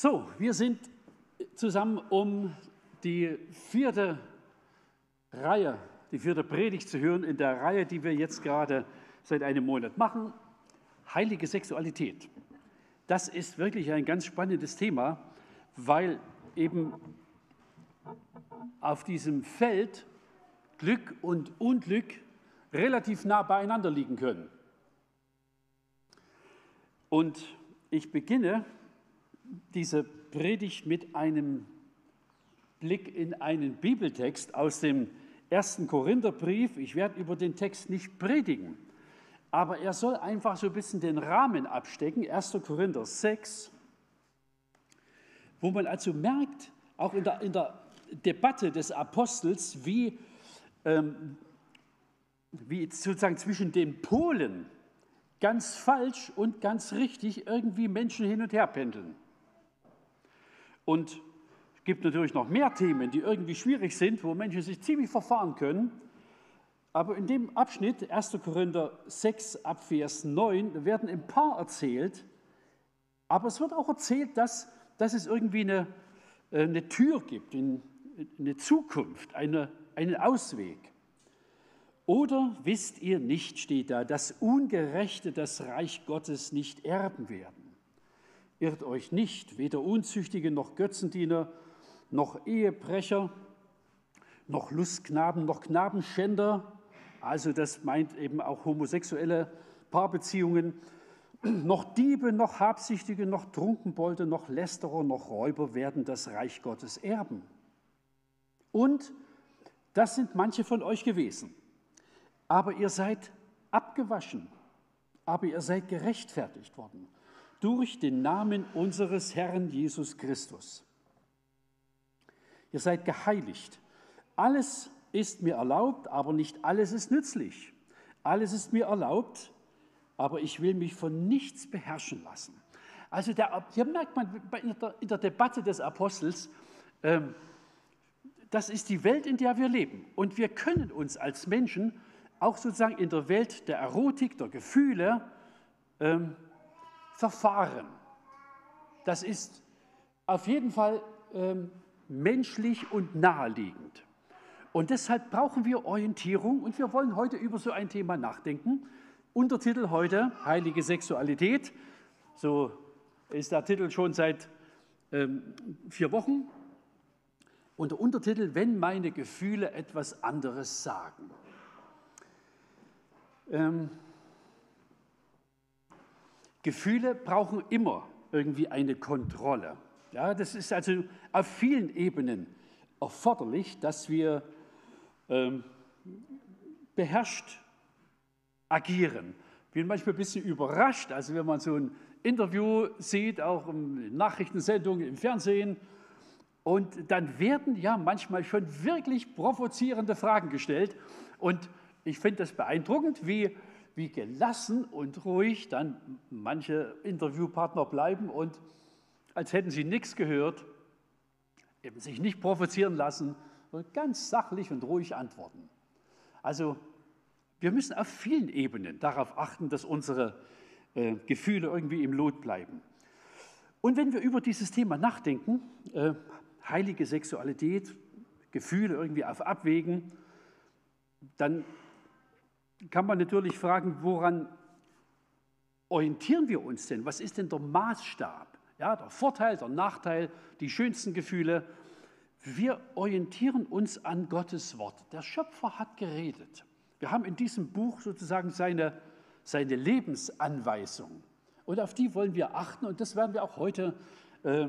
So, wir sind zusammen, um die vierte Reihe, die vierte Predigt zu hören in der Reihe, die wir jetzt gerade seit einem Monat machen. Heilige Sexualität. Das ist wirklich ein ganz spannendes Thema, weil eben auf diesem Feld Glück und Unglück relativ nah beieinander liegen können. Und ich beginne diese Predigt mit einem Blick in einen Bibeltext aus dem ersten Korintherbrief. Ich werde über den Text nicht predigen, aber er soll einfach so ein bisschen den Rahmen abstecken. 1. Korinther 6, wo man also merkt, auch in der, in der Debatte des Apostels, wie, ähm, wie sozusagen zwischen den Polen ganz falsch und ganz richtig irgendwie Menschen hin und her pendeln. Und es gibt natürlich noch mehr Themen, die irgendwie schwierig sind, wo Menschen sich ziemlich verfahren können. Aber in dem Abschnitt 1. Korinther 6 ab Vers 9 werden ein paar erzählt. Aber es wird auch erzählt, dass, dass es irgendwie eine, äh, eine Tür gibt, eine Zukunft, eine, einen Ausweg. Oder wisst ihr nicht, steht da, dass Ungerechte das Reich Gottes nicht erben werden? Irrt euch nicht, weder Unzüchtige noch Götzendiener, noch Ehebrecher, noch Lustknaben, noch Knabenschänder, also das meint eben auch homosexuelle Paarbeziehungen, noch Diebe, noch Habsüchtige, noch Trunkenbolde, noch Lästerer, noch Räuber werden das Reich Gottes erben. Und das sind manche von euch gewesen. Aber ihr seid abgewaschen, aber ihr seid gerechtfertigt worden durch den Namen unseres Herrn Jesus Christus. Ihr seid geheiligt. Alles ist mir erlaubt, aber nicht alles ist nützlich. Alles ist mir erlaubt, aber ich will mich von nichts beherrschen lassen. Also der, hier merkt man in der, Debatte des Apostels, ähm, das ist die Welt, in der wir leben. Und wir können uns als Menschen auch sozusagen in der Welt der Erotik, der Gefühle, ähm, Verfahren. Das ist auf jeden Fall ähm, menschlich und naheliegend. Und deshalb brauchen wir Orientierung und wir wollen heute über so ein Thema nachdenken. Untertitel heute Heilige Sexualität. So ist der Titel schon seit ähm, vier Wochen. Und der Untertitel, wenn meine Gefühle etwas anderes sagen. Ähm, Gefühle brauchen immer irgendwie eine Kontrolle. Ja, das ist also auf vielen Ebenen erforderlich, dass wir ähm, beherrscht agieren. Ich bin manchmal ein bisschen überrascht, also wenn man so ein Interview sieht, auch in Nachrichtensendungen im Fernsehen, und dann werden ja manchmal schon wirklich provozierende Fragen gestellt. Und ich finde das beeindruckend, wie wie gelassen und ruhig dann manche Interviewpartner bleiben und als hätten sie nichts gehört, eben sich nicht provozieren lassen und ganz sachlich und ruhig antworten. Also wir müssen auf vielen Ebenen darauf achten, dass unsere äh, Gefühle irgendwie im Lot bleiben. Und wenn wir über dieses Thema nachdenken, äh, heilige Sexualität, Gefühle irgendwie auf Abwägen, dann kann man natürlich fragen, woran orientieren wir uns denn? Was ist denn der Maßstab? Ja, der Vorteil, der Nachteil, die schönsten Gefühle. Wir orientieren uns an Gottes Wort. Der Schöpfer hat geredet. Wir haben in diesem Buch sozusagen seine, seine Lebensanweisung. Und auf die wollen wir achten und das werden wir auch heute äh,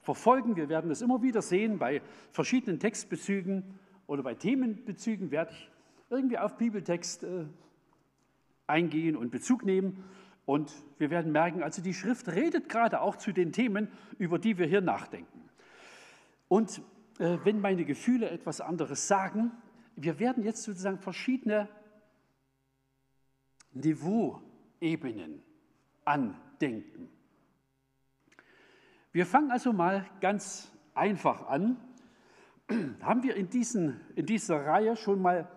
verfolgen. Wir werden das immer wieder sehen bei verschiedenen Textbezügen oder bei Themenbezügen werde ich irgendwie auf Bibeltext äh, eingehen und Bezug nehmen. Und wir werden merken, also die Schrift redet gerade auch zu den Themen, über die wir hier nachdenken. Und äh, wenn meine Gefühle etwas anderes sagen, wir werden jetzt sozusagen verschiedene Niveauebenen andenken. Wir fangen also mal ganz einfach an. Haben wir in, diesen, in dieser Reihe schon mal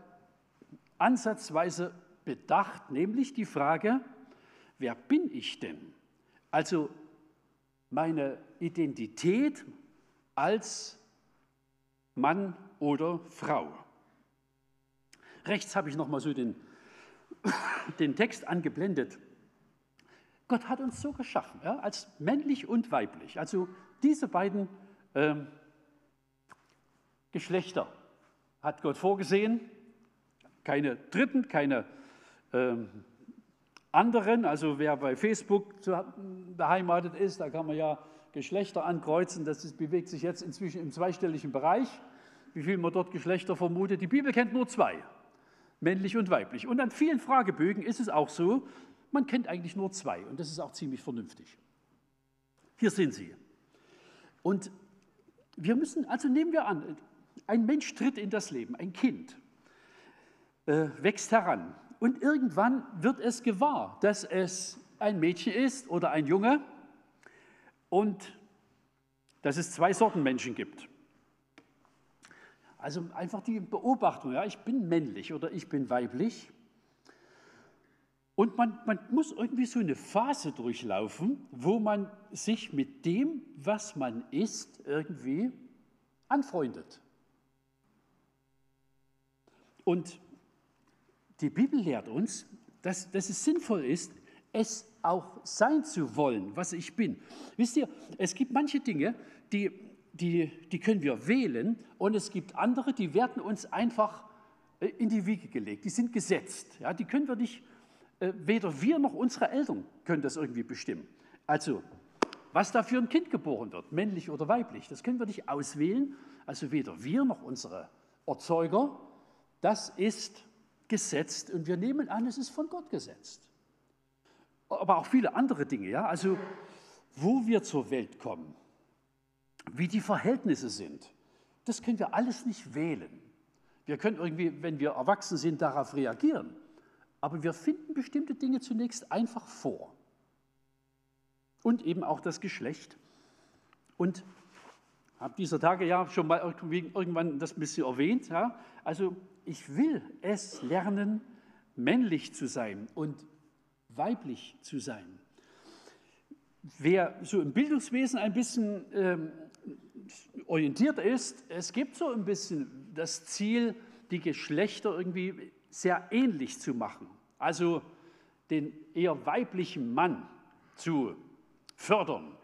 ansatzweise bedacht, nämlich die Frage, wer bin ich denn? Also meine Identität als Mann oder Frau. Rechts habe ich nochmal so den, den Text angeblendet. Gott hat uns so geschaffen, ja, als männlich und weiblich. Also diese beiden ähm, Geschlechter hat Gott vorgesehen. Keine dritten, keine ähm, anderen. Also wer bei Facebook beheimatet ist, da kann man ja Geschlechter ankreuzen. Das ist, bewegt sich jetzt inzwischen im zweistelligen Bereich. Wie viel man dort Geschlechter vermutet. Die Bibel kennt nur zwei, männlich und weiblich. Und an vielen Fragebögen ist es auch so, man kennt eigentlich nur zwei. Und das ist auch ziemlich vernünftig. Hier sind sie. Und wir müssen, also nehmen wir an, ein Mensch tritt in das Leben, ein Kind äh, wächst heran und irgendwann wird es gewahr, dass es ein Mädchen ist oder ein Junge und dass es zwei Sorten Menschen gibt. Also einfach die Beobachtung, ja, ich bin männlich oder ich bin weiblich. Und man, man muss irgendwie so eine Phase durchlaufen, wo man sich mit dem, was man ist, irgendwie anfreundet. Und die Bibel lehrt uns, dass, dass es sinnvoll ist, es auch sein zu wollen, was ich bin. Wisst ihr, es gibt manche Dinge, die, die, die können wir wählen und es gibt andere, die werden uns einfach äh, in die Wiege gelegt, die sind gesetzt. Ja, die können wir nicht, äh, weder wir noch unsere Eltern können das irgendwie bestimmen. Also, was da für ein Kind geboren wird, männlich oder weiblich, das können wir nicht auswählen. Also weder wir noch unsere Erzeuger. Das ist gesetzt und wir nehmen an, es ist von Gott gesetzt. Aber auch viele andere Dinge, ja, also wo wir zur Welt kommen, wie die Verhältnisse sind, das können wir alles nicht wählen. Wir können irgendwie, wenn wir erwachsen sind, darauf reagieren. Aber wir finden bestimmte Dinge zunächst einfach vor. Und eben auch das Geschlecht. Und habe dieser Tage ja schon mal irgendwann das ein bisschen erwähnt. Ja? Also ich will es lernen, männlich zu sein und weiblich zu sein. Wer so im Bildungswesen ein bisschen ähm, orientiert ist, es gibt so ein bisschen das Ziel, die Geschlechter irgendwie sehr ähnlich zu machen. Also den eher weiblichen Mann zu fördern.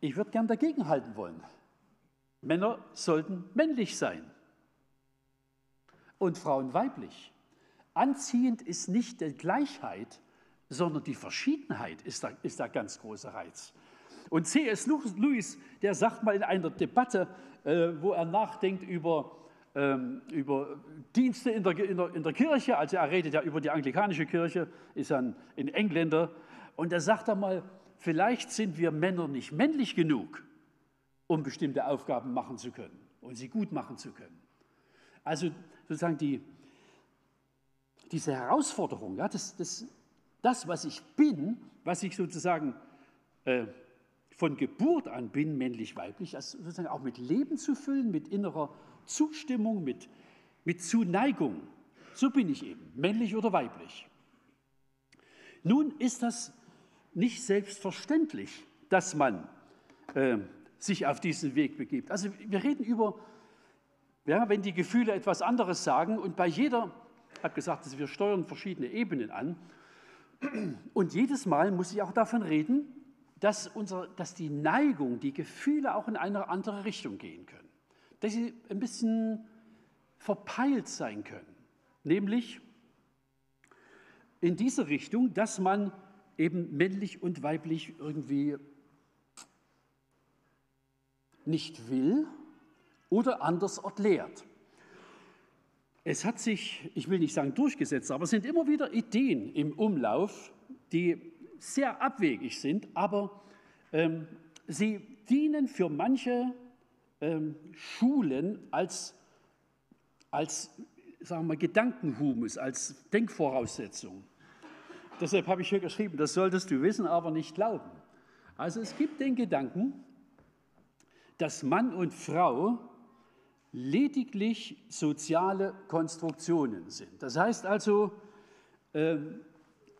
Ich würde gern dagegenhalten wollen. Männer sollten männlich sein und Frauen weiblich. Anziehend ist nicht die Gleichheit, sondern die Verschiedenheit ist da, ist da ganz großer Reiz. Und C.S. Lewis, der sagt mal in einer Debatte, äh, wo er nachdenkt über, ähm, über Dienste in der, in, der, in der, Kirche, also er redet ja über die anglikanische Kirche, ist ein, ein Engländer, und er sagt einmal, vielleicht sind wir Männer nicht männlich genug, um bestimmte Aufgaben machen zu können und sie gut machen zu können. Also sozusagen die, diese Herausforderung, ja, das, das, das, was ich bin, was ich sozusagen äh, von Geburt an bin, männlich-weiblich, das sozusagen auch mit Leben zu füllen, mit innerer Zustimmung, mit, mit Zuneigung. So bin ich eben, männlich oder weiblich. Nun ist das nicht selbstverständlich, dass man äh, sich auf diesen Weg begibt. Also wir reden über, ja, wenn die Gefühle etwas anderes sagen und bei jeder, ich habe gesagt, also wir steuern verschiedene Ebenen an. Und jedes Mal muss ich auch davon reden, dass, unser, dass die Neigung, die Gefühle auch in eine andere Richtung gehen können, dass sie ein bisschen verpeilt sein können, nämlich in diese Richtung, dass man eben männlich und weiblich irgendwie nicht will oder anders erklärt. Es hat sich, ich will nicht sagen durchgesetzt, aber es sind immer wieder Ideen im Umlauf, die sehr abwegig sind, aber ähm, sie dienen für manche ähm, Schulen als, als sagen wir, Gedankenhumus, als Denkvoraussetzung. Deshalb habe ich hier geschrieben, das solltest du wissen, aber nicht glauben. Also es gibt den Gedanken, dass Mann und Frau lediglich soziale Konstruktionen sind. Das heißt also, ähm,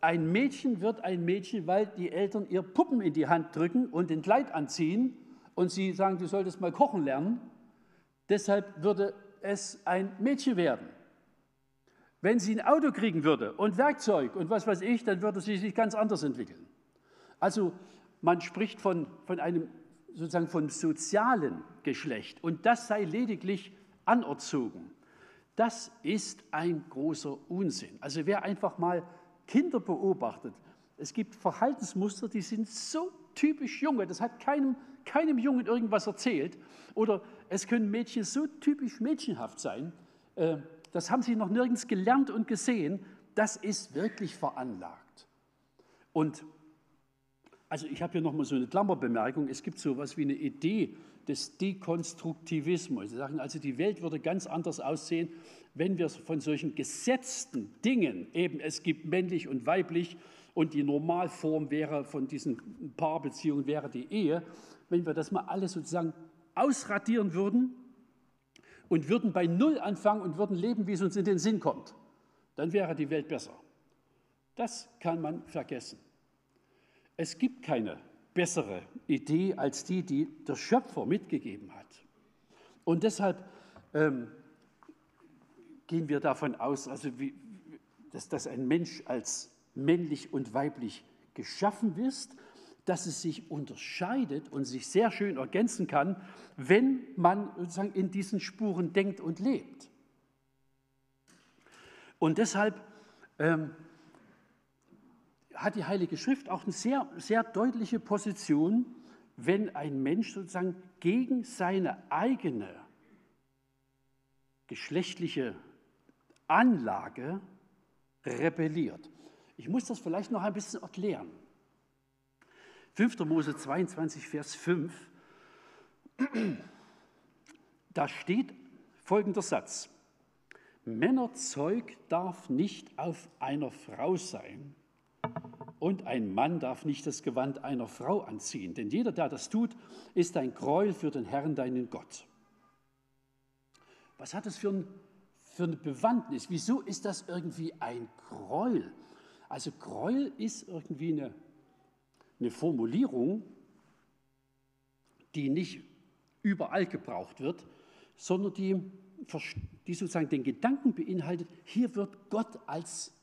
ein Mädchen wird ein Mädchen, weil die Eltern ihr Puppen in die Hand drücken und den Kleid anziehen und sie sagen, du solltest mal kochen lernen. Deshalb würde es ein Mädchen werden. Wenn sie ein Auto kriegen würde und Werkzeug und was weiß ich, dann würde sie sich ganz anders entwickeln. Also man spricht von, von einem sozusagen von sozialen Geschlecht und das sei lediglich anerzogen. Das ist ein großer Unsinn. Also wer einfach mal Kinder beobachtet, es gibt Verhaltensmuster, die sind so typisch Junge, das hat keinem, keinem Jungen irgendwas erzählt. Oder es können Mädchen so typisch mädchenhaft sein, äh, das haben sie noch nirgends gelernt und gesehen, das ist wirklich veranlagt. Und also ich habe hier nochmal so eine Klammerbemerkung. Es gibt so etwas wie eine Idee des Dekonstruktivismus. Sie sagen also, die Welt würde ganz anders aussehen, wenn wir von solchen gesetzten Dingen, eben es gibt männlich und weiblich und die Normalform wäre von diesen Paarbeziehungen wäre die Ehe, wenn wir das mal alles sozusagen ausradieren würden und würden bei Null anfangen und würden leben, wie es uns in den Sinn kommt, dann wäre die Welt besser. Das kann man vergessen. Es gibt keine bessere Idee als die, die der Schöpfer mitgegeben hat. Und deshalb ähm, gehen wir davon aus, also wie, dass, dass ein Mensch als männlich und weiblich geschaffen ist, dass es sich unterscheidet und sich sehr schön ergänzen kann, wenn man sozusagen in diesen Spuren denkt und lebt. Und deshalb ähm, hat die Heilige Schrift auch eine sehr, sehr deutliche Position, wenn ein Mensch sozusagen gegen seine eigene geschlechtliche Anlage rebelliert. Ich muss das vielleicht noch ein bisschen erklären. 5. Mose 22, Vers 5, da steht folgender Satz. Männerzeug darf nicht auf einer Frau sein, und ein Mann darf nicht das Gewand einer Frau anziehen, denn jeder, der das tut, ist ein Gräuel für den Herrn, deinen Gott. Was hat das für, ein, für eine Bewandtnis? Wieso ist das irgendwie ein Gräuel? Also Gräuel ist irgendwie eine, eine Formulierung, die nicht überall gebraucht wird, sondern die, die sozusagen den Gedanken beinhaltet, hier wird Gott als,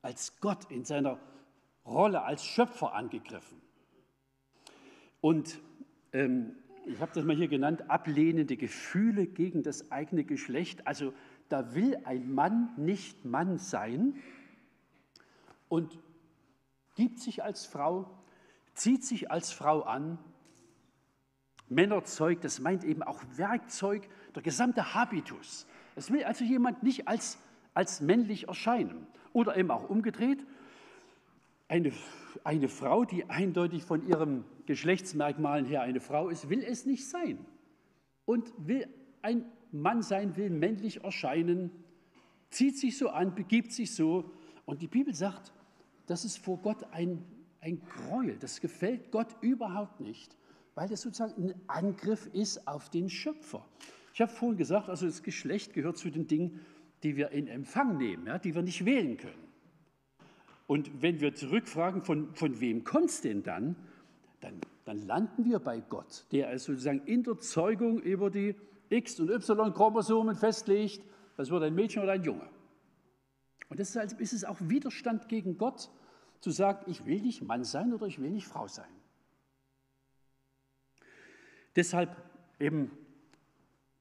als Gott in seiner Rolle als Schöpfer angegriffen. Und ähm, ich habe das mal hier genannt, ablehnende Gefühle gegen das eigene Geschlecht. Also da will ein Mann nicht Mann sein und gibt sich als Frau, zieht sich als Frau an. Männerzeug, das meint eben auch Werkzeug, der gesamte Habitus. Es will also jemand nicht als, als männlich erscheinen. Oder eben auch umgedreht, eine, eine Frau, die eindeutig von ihrem Geschlechtsmerkmalen her eine Frau ist, will es nicht sein. Und will ein Mann sein, will männlich erscheinen, zieht sich so an, begibt sich so. Und die Bibel sagt, das ist vor Gott ein, ein Gräuel. Das gefällt Gott überhaupt nicht, weil das sozusagen ein Angriff ist auf den Schöpfer. Ich habe vorhin gesagt, also das Geschlecht gehört zu den Dingen, die wir in Empfang nehmen, ja, die wir nicht wählen können. Und wenn wir zurückfragen, von, von wem kommt es denn dann, dann, dann landen wir bei Gott, der es sozusagen in der Zeugung über die X- und Y-Chromosomen festlegt, das wird ein Mädchen oder ein Junge. Und deshalb ist es auch Widerstand gegen Gott, zu sagen, ich will nicht Mann sein oder ich will nicht Frau sein. Deshalb eben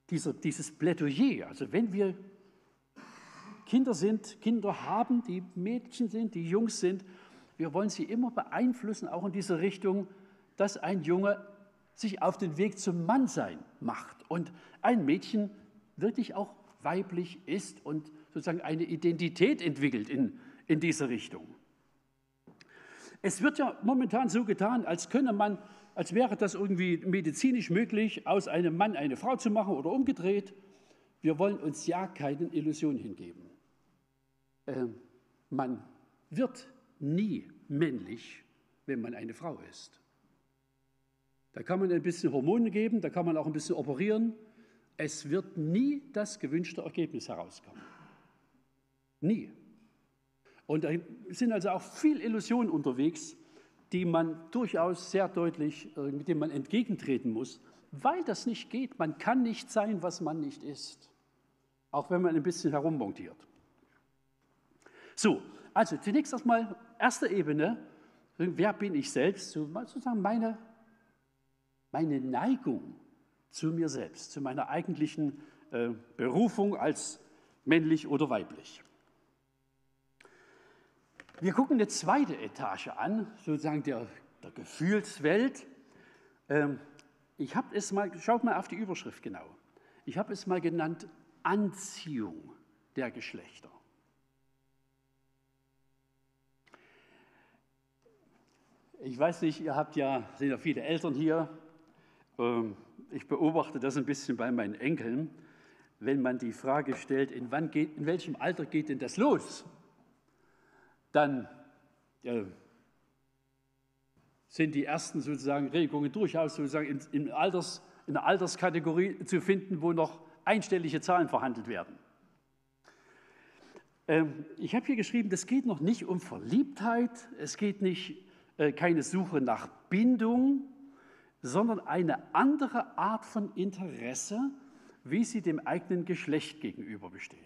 dieser, dieses Plädoyer, also wenn wir Kinder sind, Kinder haben, die Mädchen sind, die Jungs sind. Wir wollen sie immer beeinflussen, auch in diese Richtung, dass ein Junge sich auf den Weg zum Mannsein macht und ein Mädchen wirklich auch weiblich ist und sozusagen eine Identität entwickelt in, in diese Richtung. Es wird ja momentan so getan, als könne man, als wäre das irgendwie medizinisch möglich, aus einem Mann eine Frau zu machen oder umgedreht. Wir wollen uns ja keinen Illusionen hingeben. Äh, man wird nie männlich, wenn man eine Frau ist. Da kann man ein bisschen Hormone geben, da kann man auch ein bisschen operieren. Es wird nie das gewünschte Ergebnis herauskommen. Nie. Und da sind also auch viel Illusionen unterwegs, die man durchaus sehr deutlich, äh, mit denen man entgegentreten muss, weil das nicht geht. Man kann nicht sein, was man nicht ist, auch wenn man ein bisschen herummontiert. So, also zunächst erstmal erste Ebene, wer bin ich selbst, sozusagen meine, meine Neigung zu mir selbst, zu meiner eigentlichen äh, Berufung als männlich oder weiblich. Wir gucken eine zweite Etage an, sozusagen der, der Gefühlswelt. Ähm, ich habe es mal, schaut mal auf die Überschrift genau. Ich habe es mal genannt Anziehung der Geschlechter. Ich weiß nicht, ihr habt ja, sind ja viele Eltern hier. Ähm, ich beobachte das ein bisschen bei meinen Enkeln, wenn man die Frage stellt, in, wann geht, in welchem Alter geht denn das los? Dann äh, sind die ersten sozusagen Regungen durchaus sozusagen in, in, Alters, in der Alterskategorie zu finden, wo noch einstellige Zahlen verhandelt werden. Ähm, ich habe hier geschrieben, das geht noch nicht um Verliebtheit, es geht nicht keine Suche nach Bindung, sondern eine andere Art von Interesse, wie sie dem eigenen Geschlecht gegenüber besteht.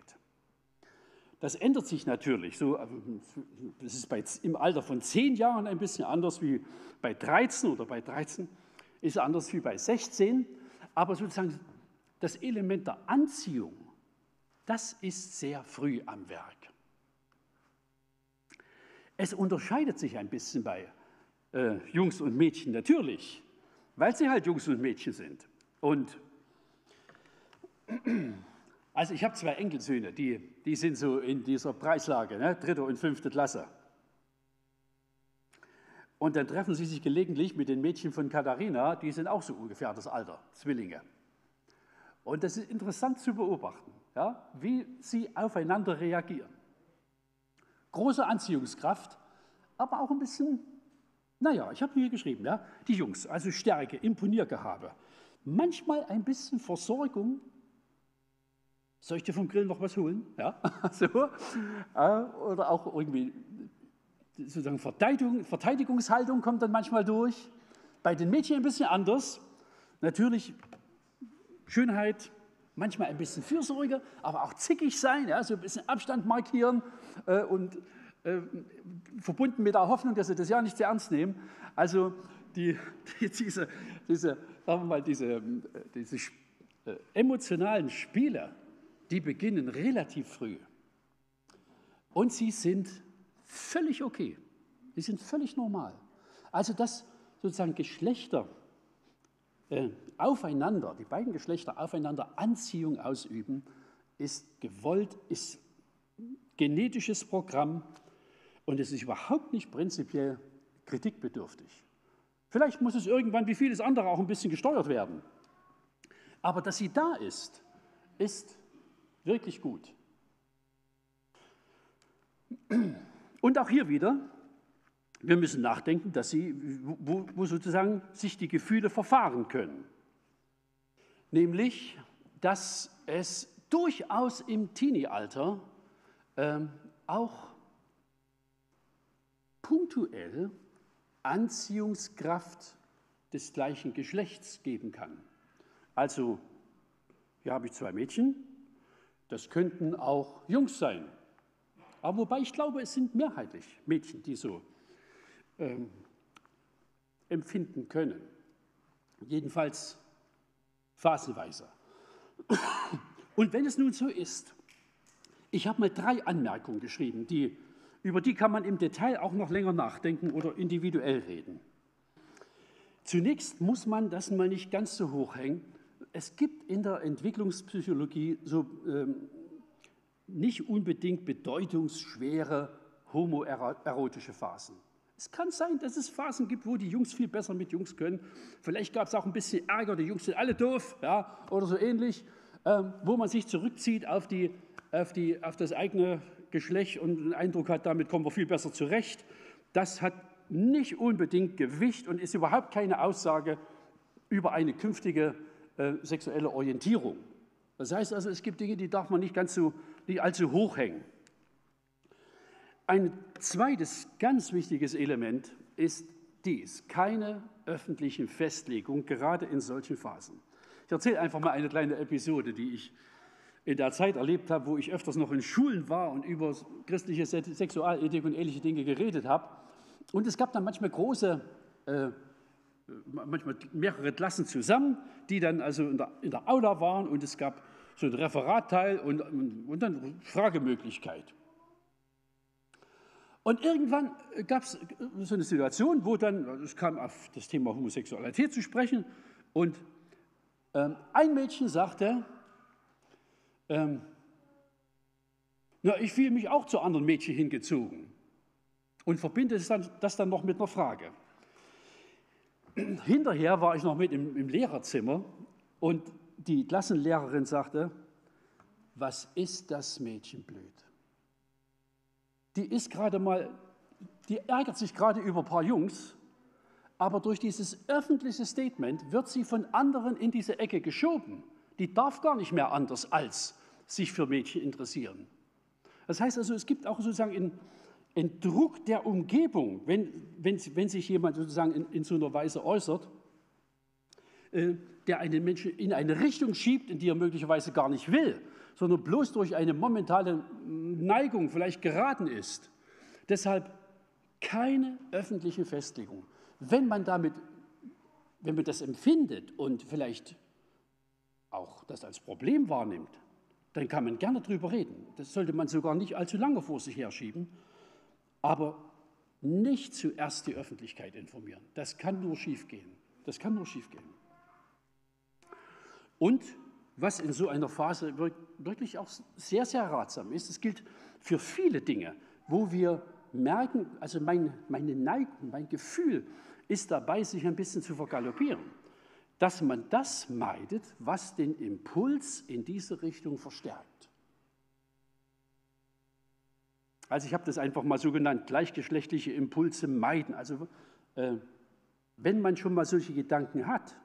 Das ändert sich natürlich. So, äh, das ist bei, im Alter von zehn Jahren ein bisschen anders wie bei 13 oder bei 13 ist anders wie bei 16. Aber sozusagen das Element der Anziehung, das ist sehr früh am Werk. Es unterscheidet sich ein bisschen bei äh, Jungs und Mädchen, natürlich, weil sie halt Jungs und Mädchen sind. Und also ich habe zwei Enkelsöhne, die, die sind so in dieser Preislage, ne? dritte und fünfte Klasse. Und dann treffen sie sich gelegentlich mit den Mädchen von Katharina, die sind auch so ungefähr das Alter, Zwillinge. Und das ist interessant zu beobachten, ja, wie sie aufeinander reagieren. Große Anziehungskraft, aber auch ein bisschen naja, ich habe hier geschrieben, ja, die Jungs, also Stärke, Imponiergehabe. Manchmal ein bisschen Versorgung. Soll ich dir vom Grill noch was holen? Ja, so. Äh, oder auch irgendwie sozusagen Verteidigung, Verteidigungshaltung kommt dann manchmal durch. Bei den Mädchen ein bisschen anders. Natürlich Schönheit, manchmal ein bisschen Fürsorge, aber auch zickig sein, ja, so ein bisschen Abstand markieren äh, und äh, verbunden mit der Hoffnung, dass sie das ja nicht zu ernst nehmen. Also die, die, diese, diese, sagen wir mal, diese, äh, diese äh, emotionalen Spiele, die beginnen relativ früh. Und sie sind völlig okay. Sie sind völlig normal. Also dass sozusagen Geschlechter äh, aufeinander, die beiden Geschlechter aufeinander Anziehung ausüben, ist gewollt, ist genetisches Programm und es ist überhaupt nicht prinzipiell kritikbedürftig. Vielleicht muss es irgendwann wie vieles andere auch ein bisschen gesteuert werden. Aber dass sie da ist, ist wirklich gut. Und auch hier wieder, wir müssen nachdenken, dass sie, wo, wo sozusagen sich die Gefühle verfahren können. Nämlich, dass es durchaus im Teenie-Alter ähm, auch punktuell Anziehungskraft des gleichen Geschlechts geben kann. Also, hier habe ich zwei Mädchen, das könnten auch Jungs sein. Aber wobei ich glaube, es sind mehrheitlich Mädchen, die so ähm, empfinden können. Jedenfalls phasenweise. Und wenn es nun so ist, ich habe mal drei Anmerkungen geschrieben, die über die kann man im Detail auch noch länger nachdenken oder individuell reden. Zunächst muss man das mal nicht ganz so hoch hängen. Es gibt in der Entwicklungspsychologie so ähm, nicht unbedingt bedeutungsschwere homoerotische Phasen. Es kann sein, dass es Phasen gibt, wo die Jungs viel besser mit Jungs können. Vielleicht gab es auch ein bisschen Ärger, die Jungs sind alle doof ja, oder so ähnlich, ähm, wo man sich zurückzieht auf, die, auf, die, auf das eigene Geschlecht und den Eindruck hat, damit kommen wir viel besser zurecht. Das hat nicht unbedingt Gewicht und ist überhaupt keine Aussage über eine künftige äh, sexuelle Orientierung. Das heißt also, es gibt Dinge, die darf man nicht ganz so, nicht allzu hoch hängen. Ein zweites ganz wichtiges Element ist dies, keine öffentlichen Festlegungen, gerade in solchen Phasen. Ich erzähle einfach mal eine kleine Episode, die ich in der Zeit erlebt habe, wo ich öfters noch in Schulen war und über christliche Sexualethik und ähnliche Dinge geredet habe. Und es gab dann manchmal große, äh, manchmal mehrere Klassen zusammen, die dann also in der, in der Aula waren und es gab so ein Referatteil und, und dann Fragemöglichkeit. Und irgendwann gab es so eine Situation, wo dann, es kam auf das Thema Homosexualität zu sprechen und ähm, ein Mädchen sagte, ähm, na, ich fühle mich auch zu anderen Mädchen hingezogen und verbinde das dann, das dann noch mit einer Frage. Hinterher war ich noch mit im, im Lehrerzimmer und die Klassenlehrerin sagte, was ist das Mädchen blöd? Die ist gerade mal, die ärgert sich gerade über ein paar Jungs, aber durch dieses öffentliche Statement wird sie von anderen in diese Ecke geschoben. Die darf gar nicht mehr anders als sich für Mädchen interessieren. Das heißt also, es gibt auch sozusagen einen, einen Druck der Umgebung, wenn, wenn, wenn sich jemand sozusagen in, in so einer Weise äußert, äh, der einen Menschen in eine Richtung schiebt, in die er möglicherweise gar nicht will, sondern bloß durch eine momentane Neigung vielleicht geraten ist. Deshalb keine öffentliche Festlegung. Wenn man damit, wenn man das empfindet und vielleicht auch das als Problem wahrnimmt, dann kann man gerne drüber reden. Das sollte man sogar nicht allzu lange vor sich herschieben, aber nicht zuerst die Öffentlichkeit informieren. Das kann nur schiefgehen. Das kann nur schiefgehen. Und was in so einer Phase wirklich auch sehr, sehr ratsam ist, es gilt für viele Dinge, wo wir merken, also mein, meine Neigung, mein Gefühl ist dabei, sich ein bisschen zu vergaloppieren, dass man das meidet, was den Impuls in diese Richtung verstärkt. Also ich habe das einfach mal so genannt, gleichgeschlechtliche Impulse meiden. Also äh, wenn man schon mal solche Gedanken hat,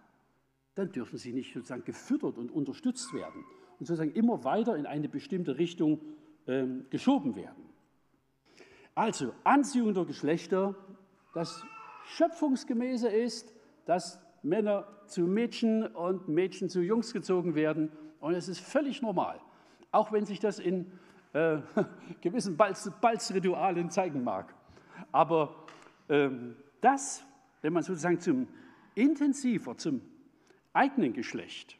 dann dürfen sie nicht sozusagen gefüttert und unterstützt werden und sozusagen immer weiter in eine bestimmte Richtung äh, geschoben werden. Also Anziehung der Geschlechter, das schöpfungsgemäße ist, dass Männer zu Mädchen und Mädchen zu Jungs gezogen werden und es ist völlig normal, auch wenn sich das in äh, gewissen Balzritualen zeigen mag. Aber ähm, das, wenn man sozusagen zum intensiver, zum eigenen Geschlecht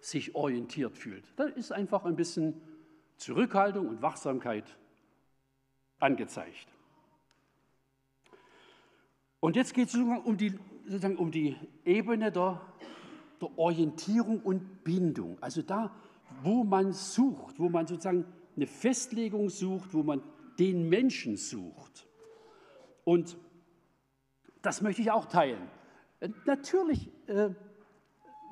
sich orientiert fühlt. Da ist einfach ein bisschen Zurückhaltung und Wachsamkeit angezeigt. Und jetzt geht es um die, sozusagen um die Ebene der, der Orientierung und Bindung. Also da, wo man sucht, wo man sozusagen eine Festlegung sucht, wo man den Menschen sucht. Und das möchte ich auch teilen. Äh, natürlich, äh,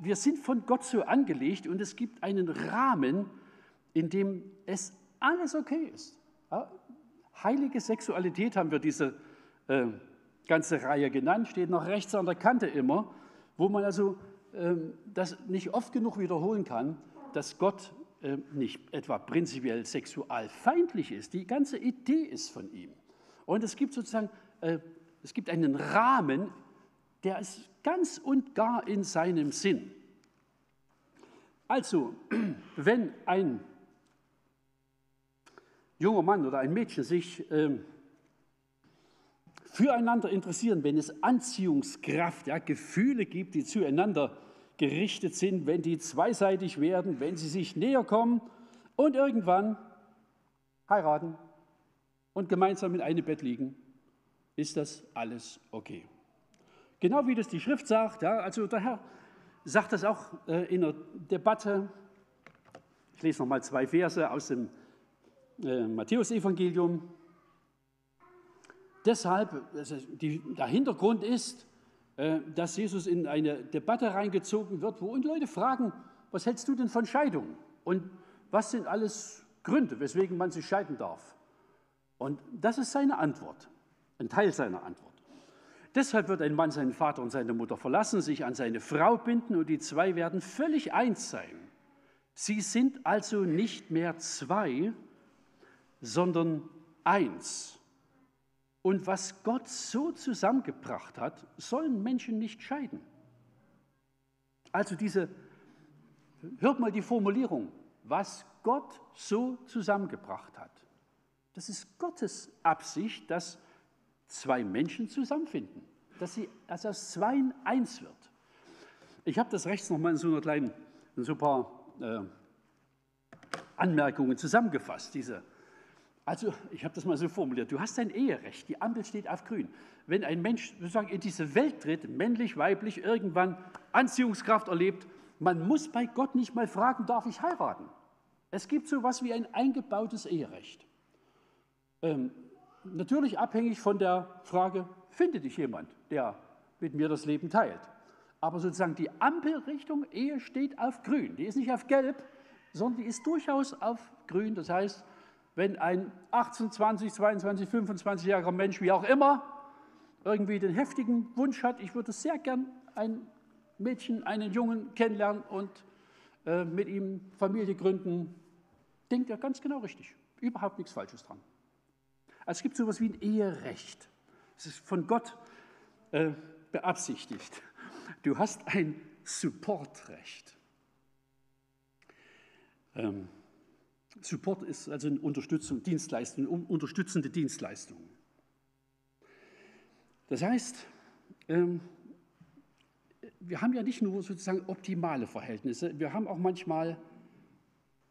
wir sind von Gott so angelegt und es gibt einen Rahmen, in dem es alles okay ist. Heilige Sexualität haben wir diese äh, ganze Reihe genannt, steht noch rechts an der Kante immer, wo man also ähm, das nicht oft genug wiederholen kann, dass Gott nicht etwa prinzipiell sexualfeindlich ist. Die ganze Idee ist von ihm. Und es gibt sozusagen, es gibt einen Rahmen, der ist ganz und gar in seinem Sinn. Also, wenn ein junger Mann oder ein Mädchen sich äh, füreinander interessieren, wenn es Anziehungskraft, ja, Gefühle gibt, die zueinander gerichtet sind, wenn die zweiseitig werden, wenn sie sich näher kommen und irgendwann heiraten und gemeinsam in einem Bett liegen, ist das alles okay. Genau wie das die Schrift sagt. Ja, also der Herr sagt das auch äh, in der Debatte. Ich lese noch mal zwei Verse aus dem äh, Matthäusevangelium. Deshalb, der Hintergrund ist, äh, dass Jesus in eine Debatte reingezogen wird, wo Leute fragen, was hältst du denn von Scheidung? Und was sind alles Gründe, weswegen man sich scheiden darf? Und das ist seine Antwort, ein Teil seiner Antwort. Deshalb wird ein Mann seinen Vater und seine Mutter verlassen, sich an seine Frau binden und die zwei werden völlig eins sein. Sie sind also nicht mehr zwei, sondern eins. Und was Gott so zusammengebracht hat, sollen Menschen nicht scheiden. Also diese, hört mal die Formulierung, was Gott so zusammengebracht hat. Das ist Gottes Absicht, dass zwei Menschen zusammenfinden, dass sie also aus Zweien eins wird. Ich habe das rechts nochmal in so einer kleinen, in so ein paar äh, Anmerkungen zusammengefasst. Diese, also ich habe das mal so formuliert, du hast dein Eherecht, die Ampel steht auf grün. Wenn ein Mensch sozusagen in diese Welt tritt, männlich, weiblich, irgendwann Anziehungskraft erlebt, man muss bei Gott nicht mal fragen, darf ich heiraten? Es gibt so etwas wie ein eingebautes Eherecht. Ähm, natürlich abhängig von der Frage, findet dich jemand, der mit mir das Leben teilt. Aber sozusagen die Ampelrichtung Ehe steht auf grün. Die ist nicht auf gelb, sondern die ist durchaus auf grün. Das heißt, wenn ein 18, 20, 22, 25-jähriger Mensch, wie auch immer, irgendwie den heftigen Wunsch hat, ich würde sehr gern ein Mädchen, einen Jungen kennenlernen und äh, mit ihm Familie gründen, denkt er ganz genau richtig. Überhaupt nichts Falsches dran. Also es gibt so etwas wie ein Eherecht. Es ist von Gott äh, beabsichtigt. Du hast ein Supportrecht. Ähm, Support ist also eine Unterstützung, Dienstleistung, unterstützende Dienstleistung. Das heißt, ähm, wir haben ja nicht nur sozusagen optimale Verhältnisse, wir haben auch manchmal